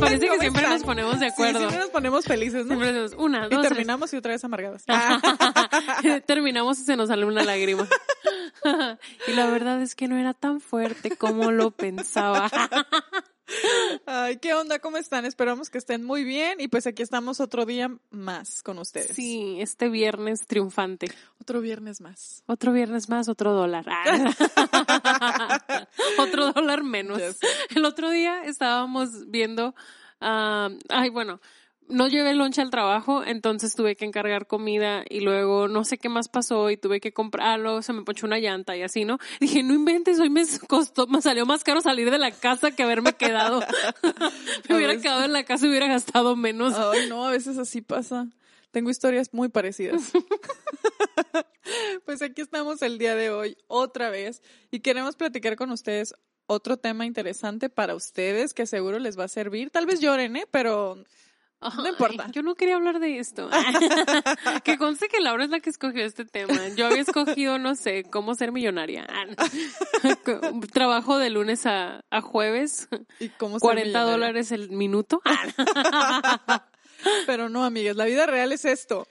Parece que ¿Cómo siempre nos ponemos de Sí, acuerdo. siempre nos ponemos felices, ¿no? Siempre decimos una, Y dos, tres. terminamos y otra vez amargadas. Terminamos y se nos sale una lágrima. y la verdad es que no era tan fuerte como lo pensaba. Ay, ¿qué onda? ¿Cómo están? Esperamos que estén muy bien y pues aquí estamos otro día más con ustedes. Sí, este viernes triunfante. Otro viernes más. Otro viernes más, otro dólar. Ah. otro dólar menos. El otro día estábamos viendo, ah, ay, bueno, no llevé lonche al trabajo, entonces tuve que encargar comida y luego no sé qué más pasó y tuve que comprarlo, se me ponchó una llanta y así, ¿no? Dije, no inventes, hoy me costó, me salió más caro salir de la casa que haberme quedado. me hubiera veces- quedado en la casa y hubiera gastado menos. Ay, no, a veces así pasa. Tengo historias muy parecidas. pues aquí estamos el día de hoy otra vez y queremos platicar con ustedes otro tema interesante para ustedes que seguro les va a servir. Tal vez lloren, ¿eh? Pero Ay, importa. Yo no quería hablar de esto. que conste que Laura es la que escogió este tema. Yo había escogido, no sé, cómo ser millonaria. Ah, no. Trabajo de lunes a, a jueves, ¿y cómo ser 40 millonario? dólares el minuto. Ah, Pero no, amigas, la vida real es esto.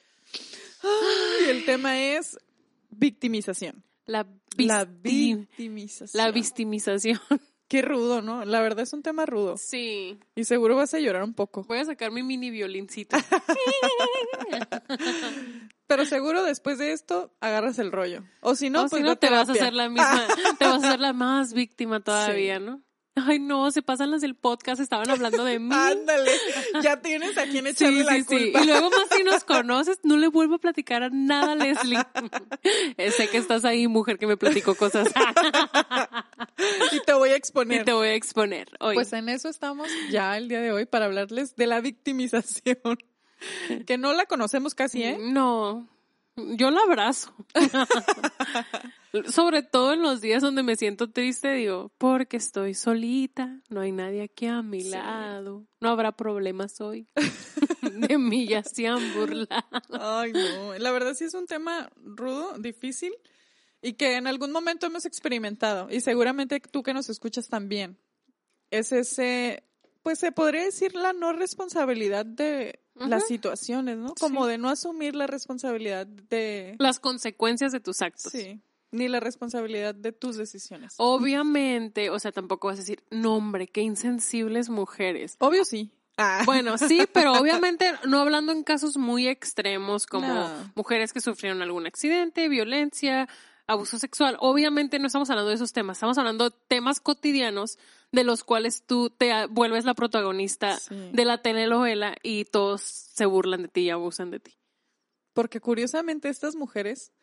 Y el tema es victimización. La, victimización. la victimización. Qué rudo, ¿no? La verdad es un tema rudo. Sí. Y seguro vas a llorar un poco. Voy a sacar mi mini violincito. Pero seguro después de esto agarras el rollo. O si no, o pues si ve no, te vas a hacer la misma, te vas a hacer la más víctima todavía, ¿no? Ay, no, se pasan las del podcast, estaban hablando de mí. Ándale, ya tienes a quien Sí, echarle la sí, sí. culpa. Y luego más si nos conoces, no le vuelvo a platicar a nada, Leslie. Sé que estás ahí, mujer, que me platicó cosas. Y te voy a y exponer. te voy a exponer hoy. Pues en eso estamos ya el día de hoy para hablarles de la victimización. Que no la conocemos casi, ¿eh? No, yo la abrazo. Sobre todo en los días donde me siento triste, digo, porque estoy solita, no hay nadie aquí a mi Sí. lado, no habrá problemas hoy. De mí ya se han burlado. Ay, no. La verdad sí es un tema rudo, difícil y que en algún momento hemos experimentado y seguramente tú que nos escuchas también. Es ese, pues se podría decir la no responsabilidad de las situaciones, ¿no? Como de no asumir la responsabilidad de... Las consecuencias de tus actos. Sí. Ni la responsabilidad de tus decisiones. Obviamente, o sea, tampoco vas a decir, no hombre, qué insensibles mujeres. Obvio sí. Ah. Bueno, sí, pero obviamente no hablando en casos muy extremos como No. mujeres que sufrieron algún accidente, violencia, abuso sexual. Obviamente no estamos hablando de esos temas, estamos hablando de temas cotidianos de los cuales tú te vuelves la protagonista Sí. de la telenovela y todos se burlan de ti y abusan de ti. Porque curiosamente estas mujeres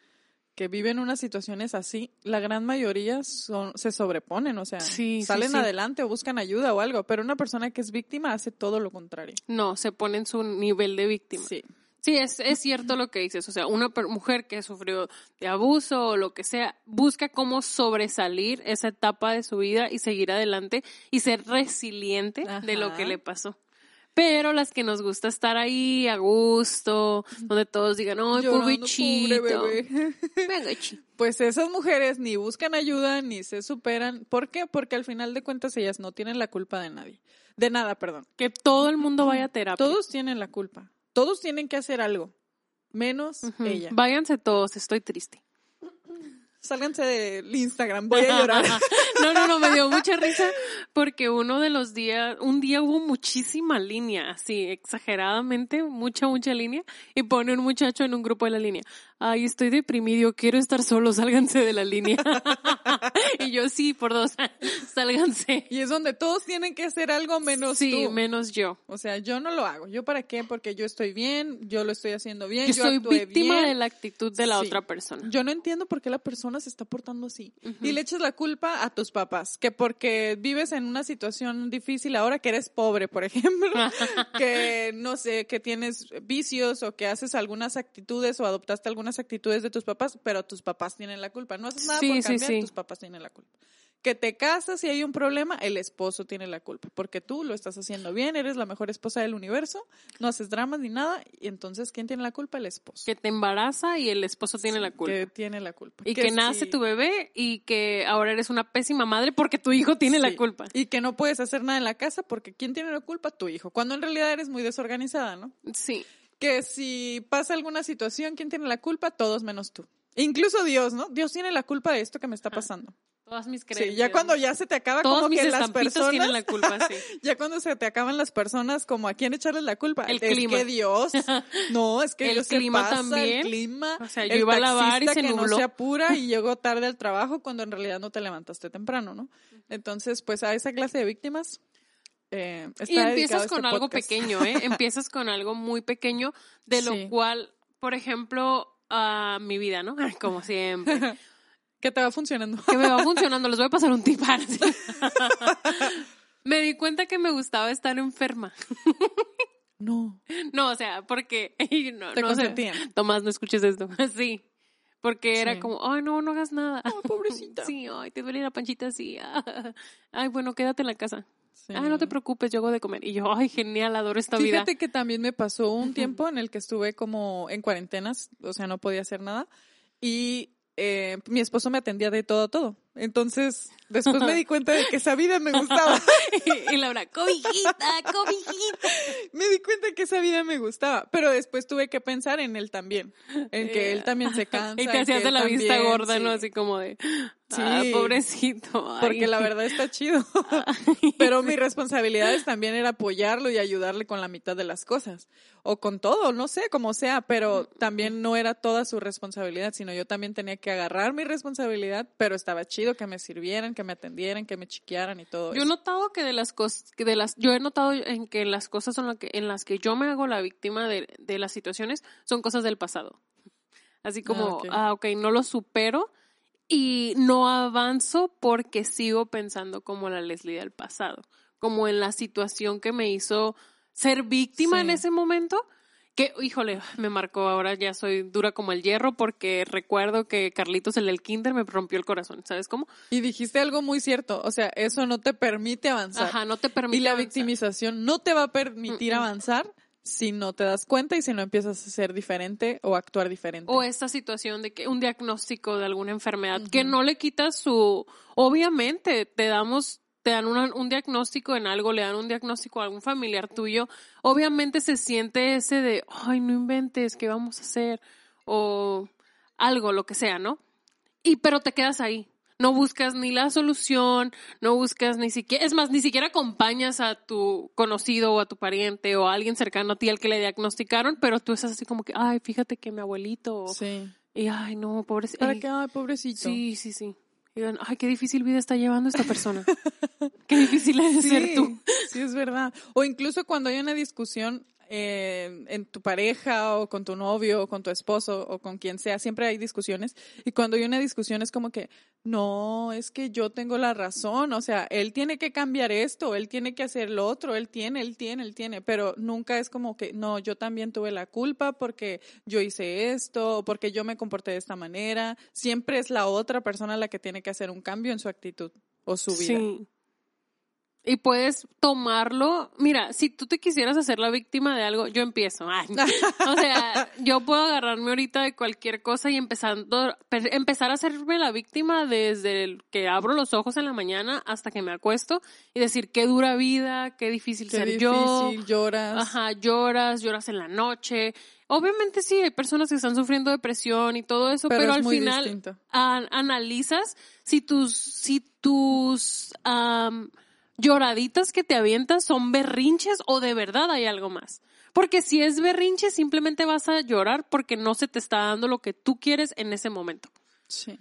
que viven unas situaciones así, la gran mayoría son, se sobreponen, o sea, Sí, salen sí. adelante o buscan ayuda o algo, pero una persona que es víctima hace todo lo contrario. No, se pone en su nivel de víctima. Sí. Sí, es, es cierto lo que dices. O sea, una mujer que sufrió de abuso o lo que sea, busca cómo sobresalir esa etapa de su vida y seguir adelante y ser resiliente de lo que le pasó. Pero las que nos gusta estar ahí a gusto, donde todos digan, ¡ay, pobre bebé. Pues esas mujeres ni buscan ayuda ni se superan. ¿Por qué? Porque al final de cuentas ellas no tienen la culpa de nadie. De nada, perdón. Que todo el mundo vaya a terapia. Todos tienen la culpa. Todos tienen que hacer algo. Menos ella. Váyanse todos, estoy triste. Sálganse del Instagram, voy a llorar. No, no, no, me dio mucha risa porque uno de los días, un día hubo muchísima línea, así, exageradamente, mucha, mucha línea, y pone un muchacho en un grupo de la línea. ay, estoy deprimido, quiero estar solo, sálganse de la línea. y yo, sí, por dos, sálganse. Y es donde todos tienen que hacer algo menos Sí, tú. menos yo. O sea, yo no lo hago. ¿Yo para qué? Porque yo estoy bien, yo lo estoy haciendo bien, Yo yo, soy víctima bien. de la actitud de la Sí. otra persona. Yo no entiendo por qué la persona se está portando así. Y le echas la culpa a tus papás, que porque vives en una situación difícil ahora que eres pobre, por ejemplo, que no sé, que tienes vicios o que haces algunas actitudes o adoptaste algunas actitudes de tus papás, pero tus papás tienen la culpa. No haces nada Sí, por cambiar, sí. tus papás tienen la culpa. Que te casas y hay un problema, el esposo tiene la culpa, porque tú lo estás haciendo bien, eres la mejor esposa del universo, no haces dramas ni nada, y entonces ¿quién tiene la culpa? El esposo. Que te embaraza y el esposo tiene la culpa. Que tiene la culpa. y que, nace tu bebé y que ahora eres una pésima madre porque tu hijo tiene la culpa. Y que no puedes hacer nada en la casa porque ¿quién tiene la culpa? Tu hijo. Cuando en realidad eres muy desorganizada, ¿no? Sí. Que si pasa alguna situación, ¿quién tiene la culpa? Todos menos tú. Incluso Dios, ¿no? Dios tiene la culpa de esto que me está pasando. Todas mis Sí, creencias. ya cuando ya se te acaba Todos como mis que las personas, tienen la culpa, sí. ya cuando se te acaban las personas, como a quién echarles la culpa. El es clima. que Dios, no, es que El Dios clima pasa, también. el clima, O sea, yo el iba a lavar y se que nubló. no se apura y llegó tarde al trabajo cuando en realidad no te levantaste temprano, ¿no? Entonces, pues a esa clase de víctimas eh, está Y empiezas este con algo pequeño, ¿eh? Empiezas con algo muy pequeño, de lo Sí. cual, por ejemplo, a mi vida, ¿no? Como siempre. Que te va funcionando. Que me va funcionando, les voy a pasar un tip. ah, sí. me di cuenta que me gustaba estar enferma. No, No, o sea, porque no, te no. Tomás, no escuches esto. Sí. Porque era Sí. como, ay, no, no hagas nada. Ay, pobrecita. Sí, ay, te duele la panchita así. Ay, bueno, quédate en la casa. Sí. Ay, no te preocupes, yo hago de comer. Y yo, ay, genial, adoro esta vida. Fíjate que también me pasó un tiempo en el que estuve como en cuarentenas, o sea, no podía hacer nada. Y eh, mi esposo me atendía de todo todo. Entonces, después me di cuenta de que esa vida me gustaba. y, y Laura, cobijita, cobijita. me di cuenta que esa vida me gustaba. Pero después tuve que pensar en él también. En que él también se cansa. Y te hacías de la vista gorda, ¿no? sí. Así como de, ah, Sí. pobrecito. ay. Porque la verdad está chido. Pero mi responsabilidad también era apoyarlo y ayudarle con la mitad de las cosas. O con todo, no sé, como sea, pero también no era toda su responsabilidad, sino yo también tenía que agarrar mi responsabilidad, pero estaba chido que me sirvieran, que me atendieran, que me chiquearan y todo Yo he eso. notado que de las cosas, que de las, yo he notado en que las cosas la que, en las que yo me hago la víctima de, de las situaciones son cosas del pasado. Así como, ok. ah, ok, no lo supero y no avanzo porque sigo pensando como la Leslie del pasado, como en la situación que me hizo ser víctima en ese momento. Que, híjole, me marcó ahora, ya soy dura como el hierro porque recuerdo que Carlitos, el del kinder, me rompió el corazón, ¿sabes cómo? Y dijiste algo muy cierto, o sea, eso no te permite avanzar. Ajá, no te permite y la avanzar. victimización no te va a permitir Mm, mm. avanzar si no te das cuenta y si no empiezas a ser diferente o actuar diferente. O esta situación de que un diagnóstico de alguna enfermedad que no le quita su. Obviamente, te damos, te dan un diagnóstico en algo, le dan un diagnóstico a algún familiar tuyo. Obviamente se siente ese de, ay, no inventes, ¿qué vamos a hacer? O algo, lo que sea, ¿no? Y pero te quedas ahí. No buscas ni la solución, no buscas ni siquiera, es más, ni siquiera acompañas a tu conocido o a tu pariente o a alguien cercano a ti al que le diagnosticaron, pero tú estás así como que, ay, fíjate que mi abuelito, Sí. y ay, no, pobrecito. ¿Para qué? Ay, pobrecito. Sí, sí, sí. Y digan, ay, qué difícil vida está llevando esta persona. qué difícil es ser tú. Sí, es verdad. O incluso cuando hay una discusión eh, en tu pareja o con tu novio o con tu esposo o con quien sea, siempre hay discusiones. Y cuando hay una discusión es como que, no, es que yo tengo la razón. O sea, él tiene que cambiar esto, él tiene que hacer lo otro, él tiene, él tiene, él tiene. Pero nunca es como que, no, yo también tuve la culpa porque yo hice esto porque yo me comporté de esta manera. Siempre es la otra persona la que tiene que hacer un cambio en su actitud o su vida. Y puedes tomarlo. Mira, si tú te quisieras hacer la víctima de algo, yo empiezo. Ay, o sea, yo puedo agarrarme ahorita de cualquier cosa y empezando, pe- empezar a hacerme la víctima desde el que abro los ojos en la mañana hasta que me acuesto y decir qué dura vida, qué difícil Qué ser difícil, yo. lloras. Ajá, lloras, lloras en la noche. Obviamente sí, hay personas que están sufriendo depresión y todo eso, pero, Pero es al muy final an- analizas si tus, si tus am, lloraditas que te avientas son berrinches o de verdad hay algo más. Porque si es berrinche, simplemente vas a llorar porque no se te está dando lo que tú quieres en ese momento. Sí.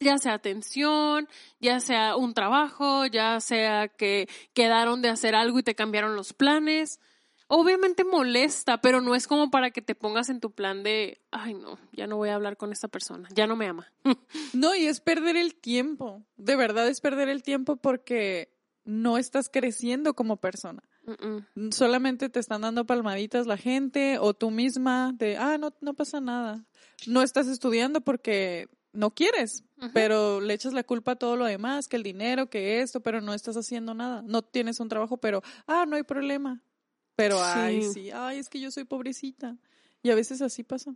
Ya sea atención, ya sea un trabajo, ya sea que quedaron de hacer algo y te cambiaron los planes. Obviamente molesta, pero no es como para que te pongas en tu plan de, ay no, ya no voy a hablar con esta persona, ya no me ama. No, y es perder el tiempo. De verdad es perder el tiempo porque no estás creciendo como persona. Mm-mm. Solamente te están dando palmaditas la gente o tú misma de, ah, no, no pasa nada. No estás estudiando porque no quieres, pero le echas la culpa a todo lo demás, que el dinero, que esto, pero no estás haciendo nada. No tienes un trabajo, pero, ah, no hay problema. Pero, ay, Sí. sí, ay, es que yo soy pobrecita. Y a veces así pasa.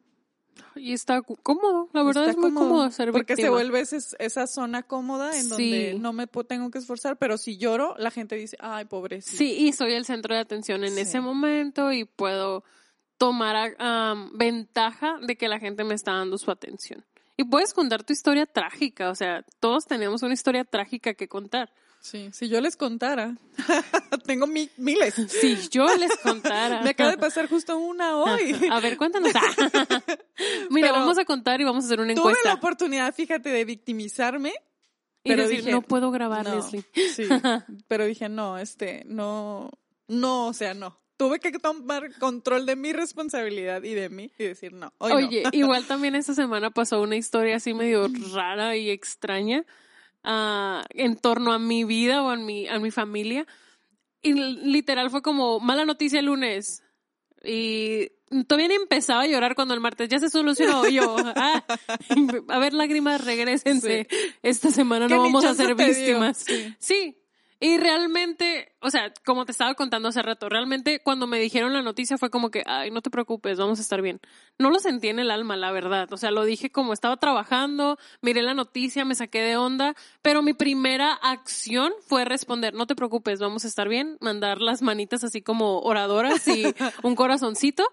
Y está cómodo, la verdad Está es muy cómodo, ser Porque se vuelve ese- esa zona cómoda en donde no me tengo que esforzar, pero si lloro, la gente dice, ay, pobrecita. Sí, y soy el centro de atención en Sí. ese momento y puedo tomar ventaja de que la gente me está dando su atención. Y puedes contar tu historia trágica, o sea, todos tenemos una historia trágica que contar. Sí, si yo les contara, tengo mi- miles. Si yo les contara. Me acaba de pasar justo una hoy. A ver, cuéntanos. Mira, Pero vamos a contar y vamos a hacer una Tuve la encuesta. oportunidad, fíjate, de victimizarme. Y pero decir, dije, no puedo grabar, no, Leslie. Sí, pero dije, no, este, no, no, o sea, no. Tuve que tomar control de mi responsabilidad y de mí y decir, no, hoy no. Oye, igual también esta semana pasó una historia así medio rara y extraña ah, en torno a mi vida o a mi, a mi familia. Y literal fue como mala noticia el lunes. Y todavía ni empezaba a llorar cuando el martes ya se solucionó. Yo, ah, a ver, lágrimas, regresense. Esta semana ¿Qué no vamos a ser víctimas. Sí. Sí. Y realmente, o sea, como te estaba contando hace rato, realmente cuando me dijeron la noticia fue como que, ay, no te preocupes, vamos a estar bien. No lo sentí en el alma, la verdad. O sea, lo dije como estaba trabajando, miré la noticia, me saqué de onda, pero mi primera acción fue responder, no te preocupes, vamos a estar bien, mandar las manitas así como oradoras y un corazoncito.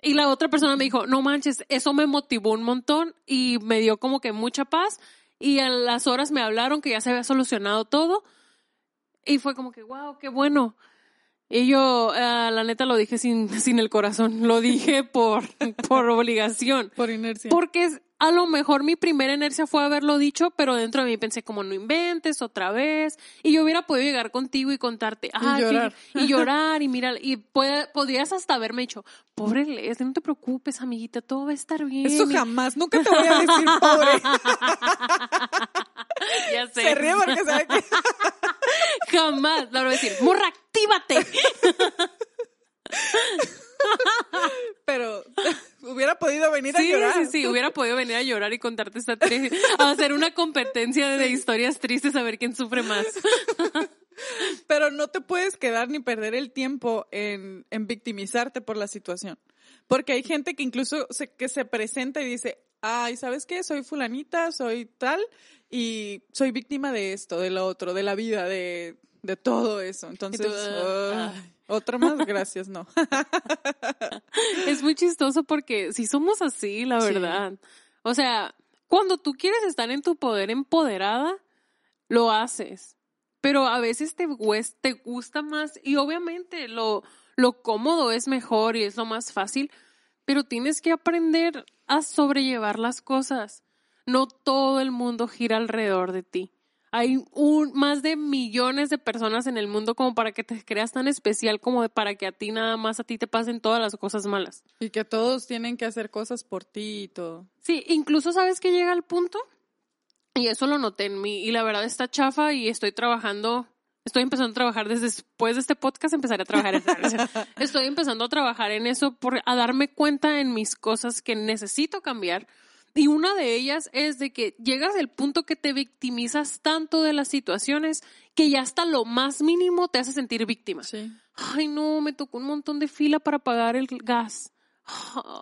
Y la otra persona me dijo, no manches, eso me motivó un montón y me dio como que mucha paz. Y a las horas me hablaron que ya se había solucionado todo. Y fue como que, wow, qué bueno. Y yo, ah, la neta, lo dije sin, sin el corazón. Lo dije por, por obligación. Por inercia. Porque a lo mejor mi primera inercia fue haberlo dicho, pero dentro de mí pensé como no inventes otra vez. Y yo hubiera podido llegar contigo y contarte, ah, llorar. y llorar y mira, y puede- podrías hasta haberme dicho, pobre Leslie, no te preocupes, amiguita, todo va a estar bien. Eso Y- jamás, nunca te voy a decir pobre. ya sé. Se ríe porque sabe que Jamás. Le voy a decir, morra, actívate. pero hubiera podido venir a llorar. sí, sí, hubiera podido venir a llorar y contarte esta tri- a hacer una competencia de historias tristes a ver quién sufre más. Pero no te puedes quedar ni perder el tiempo en, en victimizarte por la situación. Porque hay gente que incluso se, que se presenta y dice, ay, ¿sabes qué? Soy fulanita, soy tal, y soy víctima de esto, de lo otro, de la vida, de, de todo eso. Entonces, ah, ay, otra más, gracias, no. Es muy chistoso porque si somos así, la Sí. verdad. O sea, cuando tú quieres estar en tu poder empoderada, lo haces. Pero a veces te, te gusta más y obviamente lo, lo cómodo es mejor y es lo más fácil, pero tienes que aprender a sobrellevar las cosas. No todo el mundo gira alrededor de ti. Hay un, más de millones de personas en el mundo como para que te creas tan especial como para que a ti nada más a ti te pasen todas las cosas malas. Y que todos tienen que hacer cosas por ti y todo. Sí, incluso sabes que llega el punto, y eso lo noté en mí, y la verdad está chafa y estoy trabajando, estoy empezando a trabajar desde después de este podcast, empezaré a trabajar en Estoy empezando a trabajar en eso, por, a darme cuenta en mis cosas que necesito cambiar. Y una de ellas es de que llegas al punto que te victimizas tanto de las situaciones que ya hasta lo más mínimo te hace sentir víctima Sí. ay no, me tocó un montón de fila para pagar el gas.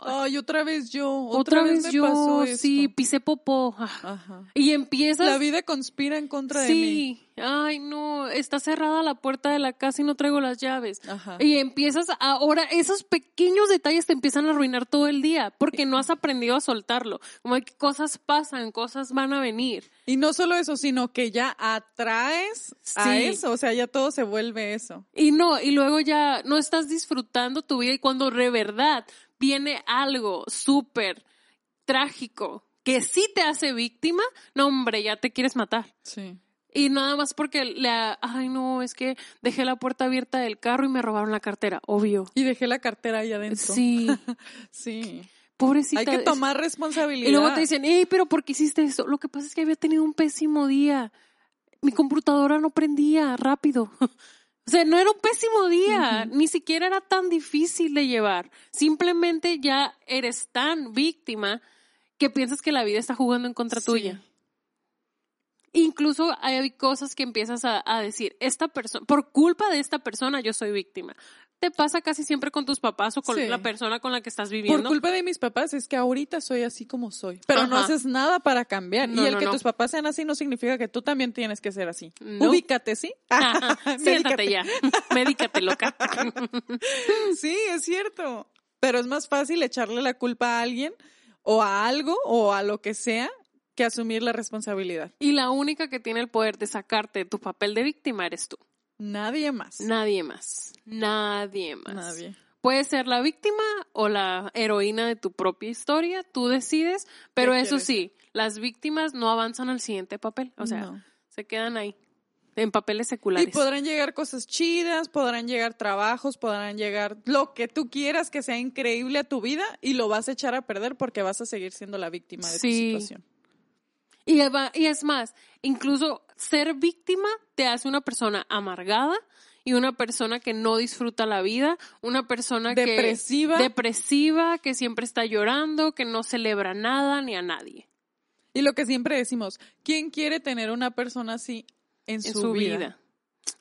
Ay, otra vez yo. Otra, vez, me yo, pasó esto. sí, pisé popó. Ah. Ajá. Y empiezas. La vida conspira en contra de mí. sí, ay no, está cerrada la puerta de la casa y no traigo las llaves. Ajá. Y empiezas ahora, esos pequeños detalles te empiezan a arruinar todo el día porque no has aprendido a soltarlo. Como que cosas pasan, cosas van a venir. Y no solo eso, sino que ya atraes a Sí. eso. O sea, ya todo se vuelve eso. Y no, y luego ya no estás disfrutando tu vida y cuando de verdad viene algo súper trágico que sí te hace víctima, no hombre, ya te quieres matar. Sí. Y nada más porque le, ay no, es que dejé la puerta abierta del carro y me robaron la cartera, obvio. Y dejé la cartera ahí adentro. Sí, Sí. pobrecita. Hay que tomar responsabilidad. Y luego te dicen, hey, pero ¿por qué hiciste eso? Lo que pasa es que había tenido un pésimo día. Mi computadora no prendía rápido. O sea, no era un pésimo día, ni siquiera era tan difícil de llevar. Simplemente ya eres tan víctima que piensas que la vida está jugando en contra Sí. tuya. Incluso hay cosas que empiezas a, a decir, esta persona, por culpa de esta persona yo soy víctima. Te pasa casi siempre con tus papás o con Sí. la persona con la que estás Por viviendo. culpa de mis papás es que ahorita soy así como soy. Pero no haces nada para cambiar. No, y el no, que no. tus papás sean así no significa que tú también tienes que ser así. No. Ubícate, ¿sí? Ajá, Siéntate ya. Médicate, loca. Sí, es cierto. Pero es más fácil echarle la culpa a alguien o a algo o a lo que sea que asumir la responsabilidad. Y la única que tiene el poder de sacarte de tu papel de víctima eres tú. Nadie más. Nadie más. Nadie más. Nadie. Puedes ser la víctima o la heroína de tu propia historia, tú decides, pero ¿Qué eso quieres sí, las víctimas no avanzan al siguiente papel, o sea, No. se quedan ahí, en papeles Y seculares. podrán llegar cosas chidas, podrán llegar trabajos, podrán llegar lo que tú quieras que sea increíble a tu vida y lo vas a echar a perder porque vas a seguir siendo la víctima de Sí. tu situación. Y, es más, incluso ser víctima te hace una persona amargada y una persona que no disfruta la vida, una persona Depresiva. que depresiva, que siempre está llorando, que no celebra nada ni a nadie Y lo que siempre decimos, ¿quién quiere tener una persona así en, en su, su, vida? vida.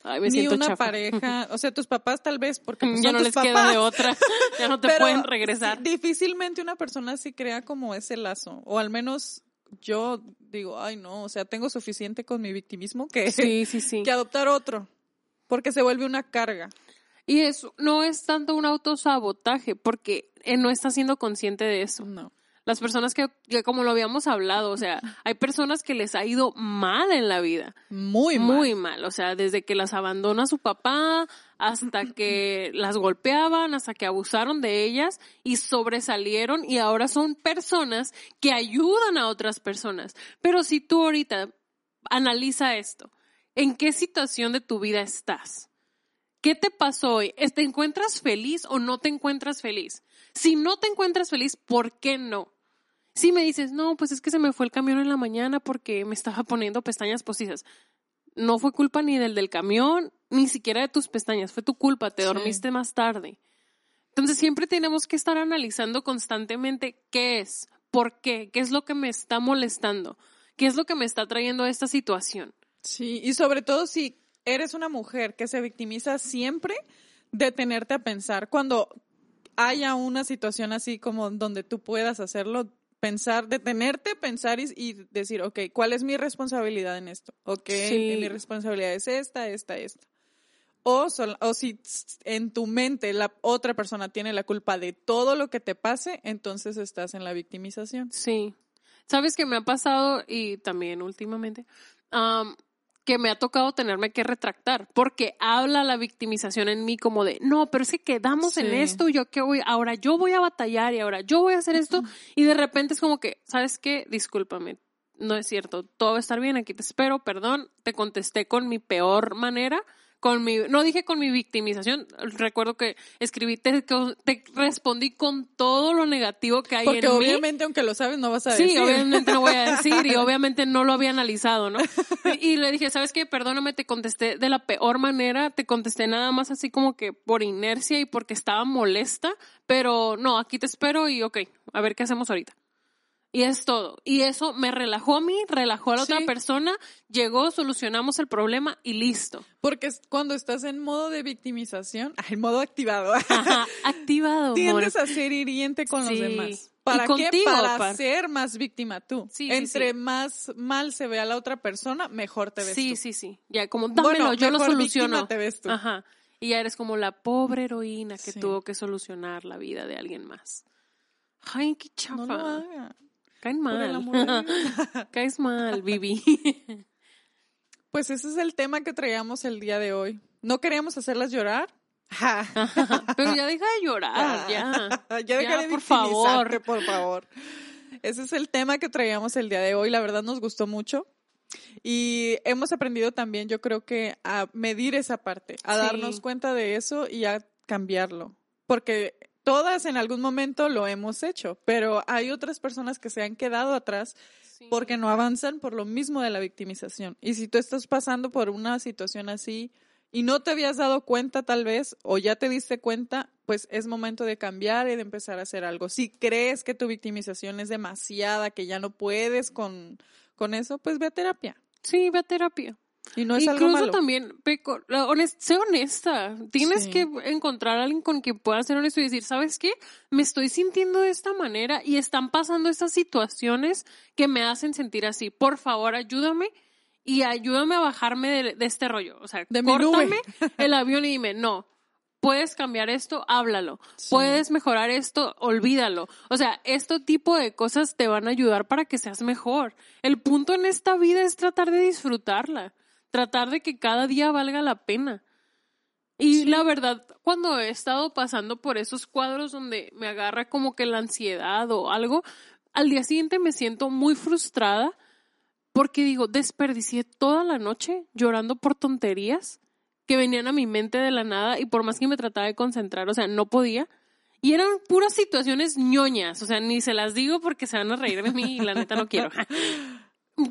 Ay, me Ni una chafa. pareja, o sea, tus papás tal vez, porque pues, ya son no tus les queda de otra, ya no te Pero pueden regresar. difícilmente una persona así crea como ese lazo, o al menos yo digo, ay no, o sea, tengo suficiente con mi victimismo que, Sí, sí, sí. que adoptar otro, porque se vuelve una carga. Y eso no es tanto un autosabotaje, porque eh, no está siendo consciente de eso. No. Las personas que, que, como lo habíamos hablado, o sea, hay personas que les ha ido mal en la vida. Muy mal. Muy mal. O sea, desde que las abandona su papá, hasta que las golpeaban, hasta que abusaron de ellas y sobresalieron y ahora son personas que ayudan a otras personas. Pero si tú ahorita analiza esto, ¿en qué situación de tu vida estás? ¿Qué te pasó hoy? ¿Te encuentras feliz o no te encuentras feliz? Si no te encuentras feliz, ¿por qué no? Si me dices, no, pues es que se me fue el camión en la mañana porque me estaba poniendo pestañas postizas. No fue culpa ni del del camión, ni siquiera de tus pestañas, fue tu culpa, te Sí. dormiste más tarde. Entonces siempre tenemos que estar analizando constantemente qué es, por qué, qué es lo que me está molestando, qué es lo que me está trayendo a esta situación. Sí, y sobre todo si eres una mujer que se victimiza siempre, detenerte a pensar. Cuando haya una situación así como donde tú puedas hacerlo, pensar, detenerte, pensar y, y decir, ok, ¿cuál es mi responsabilidad en esto? Ok, Sí. mi responsabilidad es esta, esta, esta. O, sol- o si en tu mente la otra persona tiene la culpa de todo lo que te pase, entonces estás en la victimización. Sí. ¿Sabes qué me ha pasado y también últimamente? Am, que me ha tocado tenerme que retractar porque habla la victimización en mí como de, no, pero es que quedamos en esto, yo qué voy, ahora yo voy a batallar y ahora yo voy a hacer esto y de repente es como que, ¿sabes qué? Discúlpame, no es cierto, todo va a estar bien, aquí te espero, perdón, te contesté con mi peor manera, con mi, no dije con mi victimización, recuerdo que escribí, te, te respondí con todo lo negativo que hay Porque en mí. obviamente, aunque lo sabes, no vas a Sí, decir. obviamente no voy a decir y obviamente no lo había analizado, ¿no? Y, y le dije, ¿sabes qué? Perdóname, te contesté de la peor manera, te contesté nada más así como que por inercia y porque estaba molesta, pero no, aquí te espero y ok, a ver qué hacemos ahorita. Y es todo. Y eso me relajó a mí, relajó a la otra Sí. persona, llegó, solucionamos el problema y listo. Porque cuando estás en modo de victimización, en modo activado, Ajá, activado, amor. tiendes a ser hiriente con Sí. los demás. ¿Para qué? contigo, Para par. ser más víctima tú. Sí, sí, Entre sí. más mal se ve a la otra persona, mejor te ves Sí, tú. sí, sí. Ya, como dámelo, Bueno, yo lo soluciono. víctima te ves tú. Ajá. Y ya eres como la pobre heroína que Sí. tuvo que solucionar la vida de alguien más. Ay, qué chafa. No lo haga. Caen mal. Caes mal, Vivi. Pues ese es el tema que traíamos el día de hoy. ¿No queríamos hacerlas llorar? Pero ya deja de llorar, ya. ya deja de por favor. por favor. Ese es el tema que traíamos el día de hoy. La verdad nos gustó mucho. Y hemos aprendido también, yo creo que a medir esa parte, a Sí. darnos cuenta de eso y a cambiarlo. Porque todas en algún momento lo hemos hecho, pero hay otras personas que se han quedado atrás Sí. porque no avanzan por lo mismo de la victimización. Y si tú estás pasando por una situación así y no te habías dado cuenta tal vez o ya te diste cuenta, pues es momento de cambiar y de empezar a hacer algo. Si crees que tu victimización es demasiada, que ya no puedes con, con eso, pues ve a terapia. Sí, ve a terapia. Y no es Incluso algo malo. también, honest- sé honesta. Tienes Sí. que encontrar a alguien con quien puedas ser honesto y decir, ¿sabes qué? Me estoy sintiendo de esta manera y están pasando estas situaciones que me hacen sentir así. Por favor, ayúdame y ayúdame a bajarme de, de este rollo. O sea, De córtame el avión y dime, no. Puedes cambiar esto, háblalo. Sí. Puedes mejorar esto, olvídalo. O sea, este tipo de cosas te van a ayudar para que seas mejor. El punto en esta vida es tratar de disfrutarla tratar de que cada día valga la pena. Y la verdad, cuando he estado pasando por esos cuadros donde me agarra como que la ansiedad o algo, al día siguiente me siento muy frustrada porque digo, desperdicié toda la noche llorando por tonterías que venían a mi mente de la nada y por más que me trataba de concentrar, o sea, no podía. Y eran puras situaciones ñoñas, o sea, ni se las digo porque se van a reír de mí y la neta no quiero.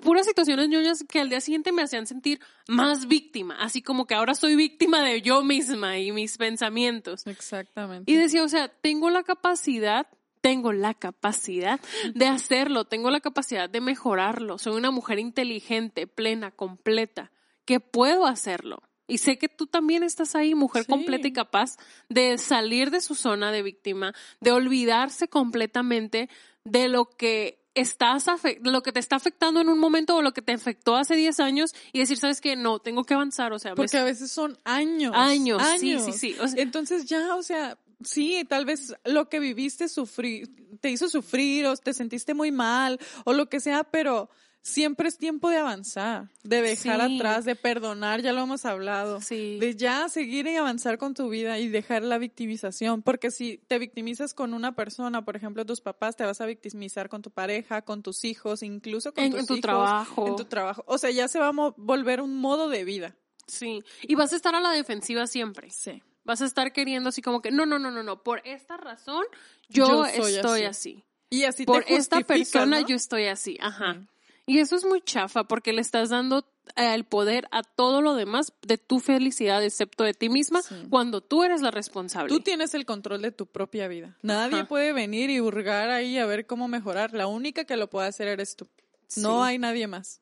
puras situaciones ñoñas que al día siguiente me hacían sentir más víctima, así como que ahora soy víctima de yo misma y mis pensamientos. Exactamente. Y decía, o sea, tengo la capacidad, tengo la capacidad de hacerlo, tengo la capacidad de mejorarlo, soy una mujer inteligente, plena, completa, que puedo hacerlo. Y sé que tú también estás ahí, mujer Sí. completa y capaz de salir de su zona de víctima, de olvidarse completamente de lo que estás lo que te está afectando en un momento o lo que te afectó hace 10 años y decir, ¿sabes qué? No, tengo que avanzar, o sea, me Porque a veces son años. Años, sí, sí, sí. O sea- Entonces ya, o sea, sí, tal vez lo que viviste sufrir, te hizo sufrir o te sentiste muy mal o lo que sea, pero siempre es tiempo de avanzar, de dejar Sí. atrás, de perdonar, ya lo hemos hablado. Sí. De ya seguir y avanzar con tu vida y dejar la victimización, porque si te victimizas con una persona, por ejemplo, tus papás, te vas a victimizar con tu pareja, con tus hijos, incluso con En- tus en tu hijos, trabajo. en tu trabajo. O sea, ya se va a volver un modo de vida. Sí, y vas a estar a la defensiva siempre. Sí. Vas a estar queriendo así como que, no, no, no, no, no, por esta razón yo, estoy así. así. Y así Por te esta persona ¿no? yo estoy así, ajá. Y eso es muy chafa porque le estás dando eh, el poder a todo lo demás de tu felicidad, excepto de ti misma, Sí. cuando tú eres la responsable. Tú tienes el control de tu propia vida. Nadie Ajá. puede venir y hurgar ahí a ver cómo mejorar. La única que lo puede hacer eres tú. No hay nadie más.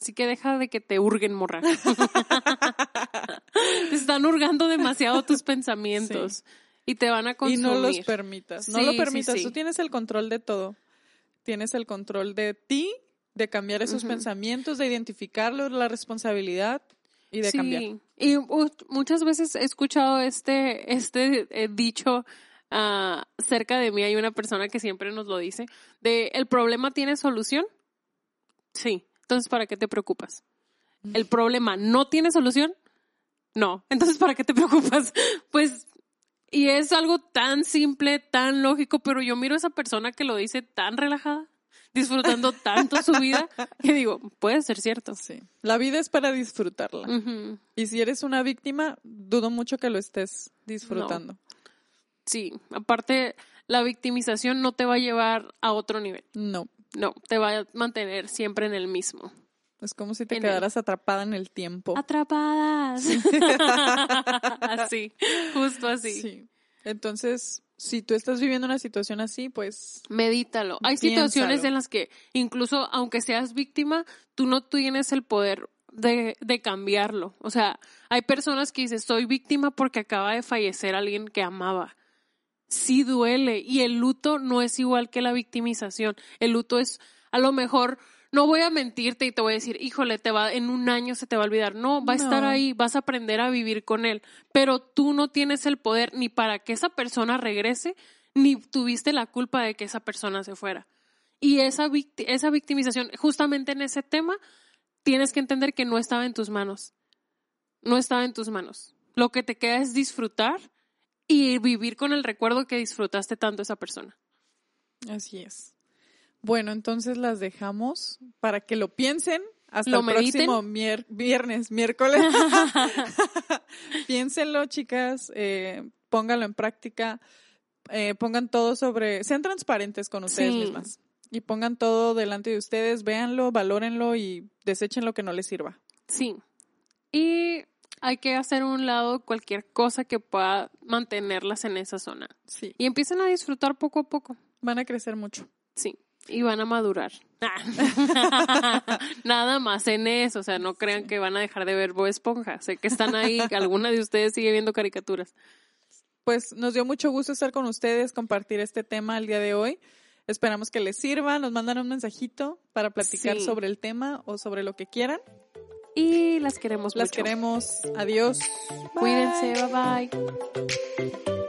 Así que deja de que te hurguen, morra. te están hurgando demasiado tus pensamientos y te van a Y consumir. no los permitas. No lo permitas. Tú tienes el control de todo. Tienes el control de ti, de cambiar esos pensamientos, de identificarlos, la responsabilidad y de sí. cambiar. Y uh, muchas veces he escuchado este, este eh, dicho ah, cerca de mí. Hay una persona que siempre nos lo dice: de ¿el problema tiene solución? Sí. Entonces, ¿para qué te preocupas? ¿El problema no tiene solución? No. Entonces, ¿para qué te preocupas? Pues, y es algo tan simple, tan lógico, pero yo miro a esa persona que lo dice tan relajada, disfrutando tanto su vida, que digo, puede ser cierto. Sí. La vida es para disfrutarla. Y si eres una víctima, dudo mucho que lo estés disfrutando. Sí, aparte, la victimización no te va a llevar a otro nivel. No. No, te va a mantener siempre en el mismo. Es como si te En el- quedaras atrapada en el tiempo. Atrapadas. así, justo así. Sí. Entonces, si tú estás viviendo una situación así, pues Medítalo. Hay situaciones en las que incluso aunque seas víctima, tú no tienes el poder de, de cambiarlo. O sea, hay personas que dicen, soy víctima porque acaba de fallecer alguien que amaba. Sí duele y el luto no es igual que la victimización. El luto es, a lo mejor, no voy a mentirte y te voy a decir, híjole, te va, en un año se te va a olvidar. No, va a estar ahí, vas a aprender a vivir con él. Pero tú no tienes el poder ni para que esa persona regrese, ni tuviste la culpa de que esa persona se fuera. Y esa, victi- esa victimización, justamente en ese tema, tienes que entender que no estaba en tus manos. No estaba en tus manos. Lo que te queda es disfrutar y vivir con el recuerdo que disfrutaste tanto esa persona. así es. Bueno, entonces las dejamos para que lo piensen hasta Lo el mediten. próximo mier- viernes, miércoles. Piénsenlo, chicas, eh, pónganlo en práctica, eh, pongan todo sobre, sean transparentes con ustedes Sí. mismas y pongan todo delante de ustedes, véanlo, valórenlo y desechen lo que no les sirva. Sí. Y hay que hacer a un lado cualquier cosa que pueda mantenerlas en esa zona. Sí, Y empiecen a disfrutar poco a poco. van a crecer mucho. Sí. Y van a madurar. Nada más en eso. O sea, no crean que van a dejar de ver Bob Esponja. Sé que están ahí. Alguna de ustedes sigue viendo caricaturas. Pues nos dio mucho gusto estar con ustedes, compartir este tema el día de hoy. Esperamos que les sirva, nos mandan un mensajito para platicar Sí. sobre el tema o sobre lo que quieran. Y las queremos Las mucho. queremos. Adiós. Cuídense. Bye. bye.